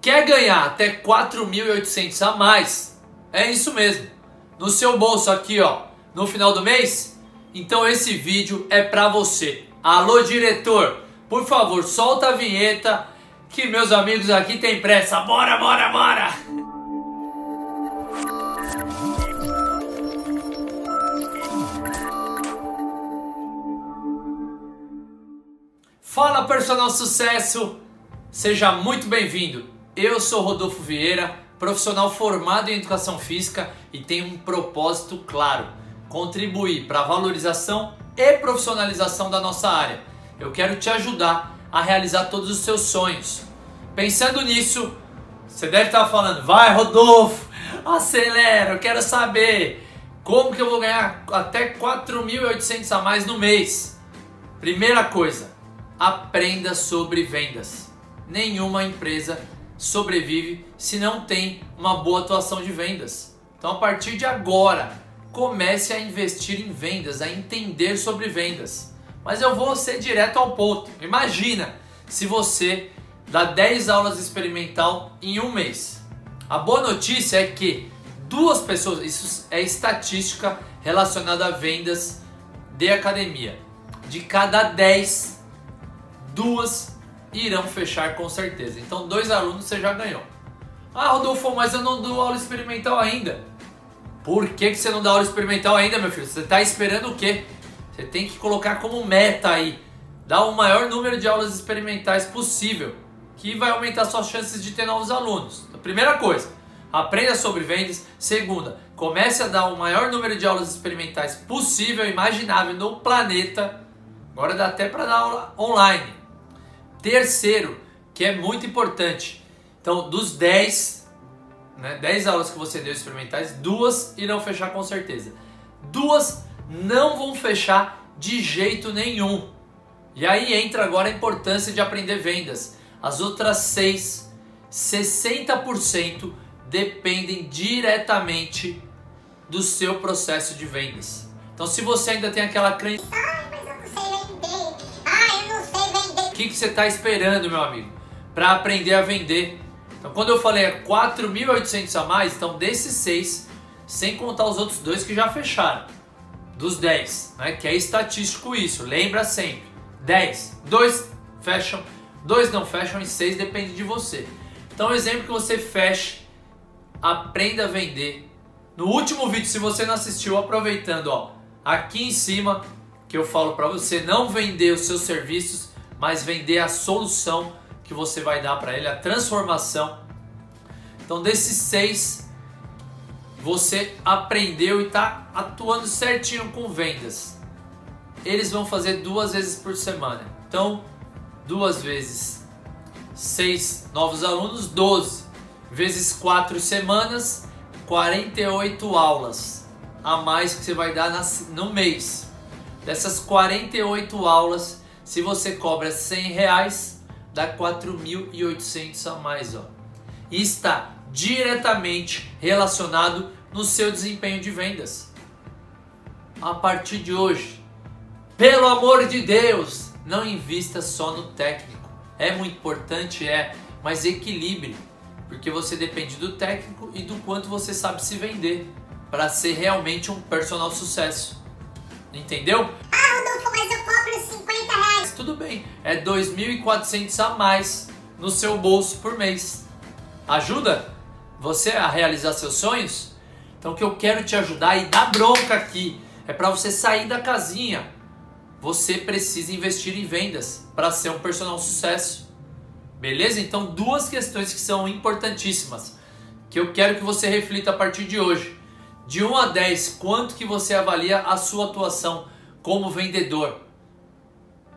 Quer ganhar até 4.800 a mais? É isso mesmo. No seu bolso aqui, ó, no final do mês? Então esse vídeo é para você. Alô diretor, por favor, solta a vinheta que meus amigos aqui têm pressa. Bora, bora, bora! Fala personal sucesso, seja muito bem-vindo. Eu sou Rodolfo Vieira, profissional formado em educação física e tenho um propósito claro: contribuir para a valorização e profissionalização da nossa área. Eu quero te ajudar a realizar todos os seus sonhos. Pensando nisso, você deve estar falando: vai Rodolfo, acelera, eu quero saber como que eu vou ganhar até 4.800 a mais no mês. Primeira coisa, aprenda sobre vendas. Nenhuma empresa sobrevive se não tem uma boa atuação de vendas. Então, a partir de agora, comece a investir em vendas, a entender sobre vendas. Mas eu vou ser direto ao ponto. Imagina se você dá 10 aulas experimental em um mês. A boa notícia é que duas pessoas, isso é estatística relacionada a vendas de academia. De cada 10 duas irão fechar com certeza. Então, dois alunos você já ganhou. Ah, Rodolfo, mas eu não dou aula experimental ainda. Por que, que você não dá aula experimental ainda, meu filho? Você está esperando o quê? Você tem que colocar como meta aí. Dar o maior número de aulas experimentais possível, que vai aumentar suas chances de ter novos alunos. Então, primeira coisa, aprenda sobre vendas. Segunda, comece a dar o maior número de aulas experimentais possível, imaginável no planeta. Agora dá até para dar aula online. Terceiro, que é muito importante. Então, dos 10, né, 10 aulas que você deu experimentais, duas irão fechar com certeza. Duas não vão fechar de jeito nenhum. E aí entra agora a importância de aprender vendas. As outras 6, 60% dependem diretamente do seu processo de vendas. Então, se você ainda tem aquela crença que, que você está esperando, meu amigo, para aprender a vender? Então, quando eu falei 4.800 a mais, então desses seis, sem contar os outros dois que já fecharam, dos 10, né, que é estatístico isso, lembra sempre: 10, 2 fecham, 2 não fecham e 6 depende de você. Então, exemplo que você feche, aprenda a vender. No último vídeo, se você não assistiu, aproveitando, ó, aqui em cima que eu falo para você não vender os seus serviços mas vender a solução que você vai dar para ele, a transformação. Então, desses seis, você aprendeu e está atuando certinho com vendas. Eles vão fazer duas vezes por semana. Então, duas vezes seis novos alunos, 12 vezes quatro semanas, 48 aulas a mais que você vai dar no mês. Dessas 48 aulas, se você cobra 100 reais, dá 4.800 a mais. Ó. E está diretamente relacionado no seu desempenho de vendas. A partir de hoje, pelo amor de Deus, não invista só no técnico. É muito importante, é, mas equilibre, porque você depende do técnico e do quanto você sabe se vender para ser realmente um personal sucesso. Entendeu? Ah, Rodolfo, mas eu cobro 50 reais. Tudo bem, é 2.400 a mais no seu bolso por mês. Ajuda você a realizar seus sonhos? Então o que eu quero te ajudar e dar bronca aqui é para você sair da casinha. Você precisa investir em vendas para ser um personal sucesso. Beleza? Então duas questões que são importantíssimas que eu quero que você reflita a partir de hoje. De 1 a 10, quanto que você avalia a sua atuação como vendedor?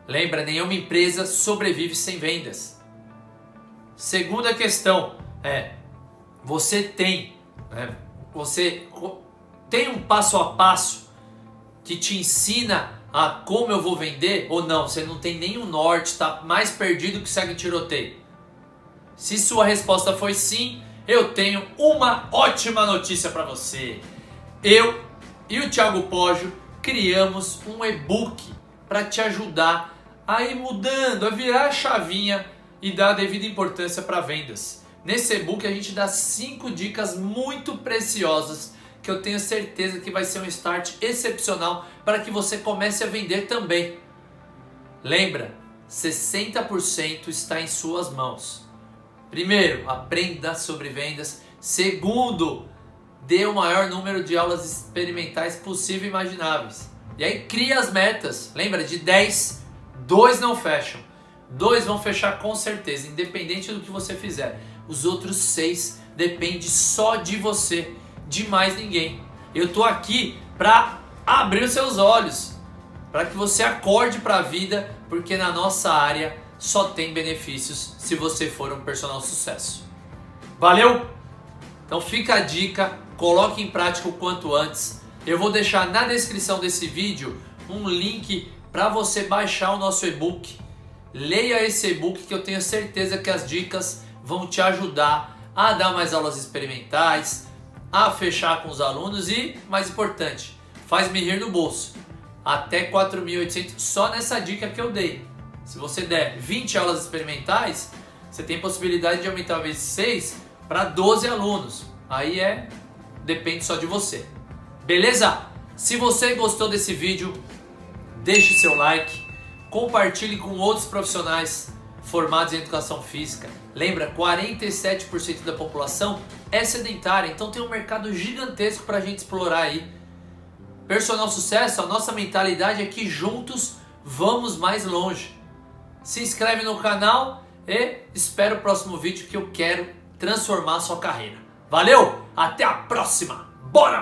Lembra, nenhuma empresa sobrevive sem vendas. Segunda questão é: você tem, né, você tem um passo a passo que te ensina a como eu vou vender ou não? Você não tem nenhum norte, está mais perdido que segue tiroteio. Se sua resposta foi sim, eu tenho uma ótima notícia para você eu e o Thiago Poggio criamos um e-book para te ajudar a ir mudando, a virar a chavinha e dar a devida importância para vendas. Nesse e-book a gente dá 5 dicas muito preciosas que eu tenho certeza que vai ser um start excepcional para que você comece a vender também. Lembra, 60% está em suas mãos. Primeiro, aprenda sobre vendas. Segundo, dê o maior número de aulas experimentais possível e imagináveis. E aí cria as metas. Lembra, de 10, 2 não fecham. Dois vão fechar com certeza, independente do que você fizer. Os outros seis depende só de você, de mais ninguém. Eu tô aqui para abrir os seus olhos, para que você acorde para a vida, porque na nossa área só tem benefícios se você for um personal sucesso. Valeu? Então fica a dica, coloque em prática o quanto antes. Eu vou deixar na descrição desse vídeo um link para você baixar o nosso e-book. Leia esse e-book que eu tenho certeza que as dicas vão te ajudar a dar mais aulas experimentais, a fechar com os alunos e, mais importante, faz-me rir no bolso até 4.800 só nessa dica que eu dei. Se você der 20 aulas experimentais, você tem possibilidade de aumentar vezes 6 para 12 alunos. Aí é depende só de você. Beleza? Se você gostou desse vídeo, deixe seu like, compartilhe com outros profissionais formados em educação física. Lembra, 47% da população é sedentária, então tem um mercado gigantesco para a gente explorar aí Personal sucesso, a nossa mentalidade é que juntos vamos mais longe. Se inscreve no canal e espera o próximo vídeo que eu quero transformar sua carreira. Valeu, até a próxima. Bora!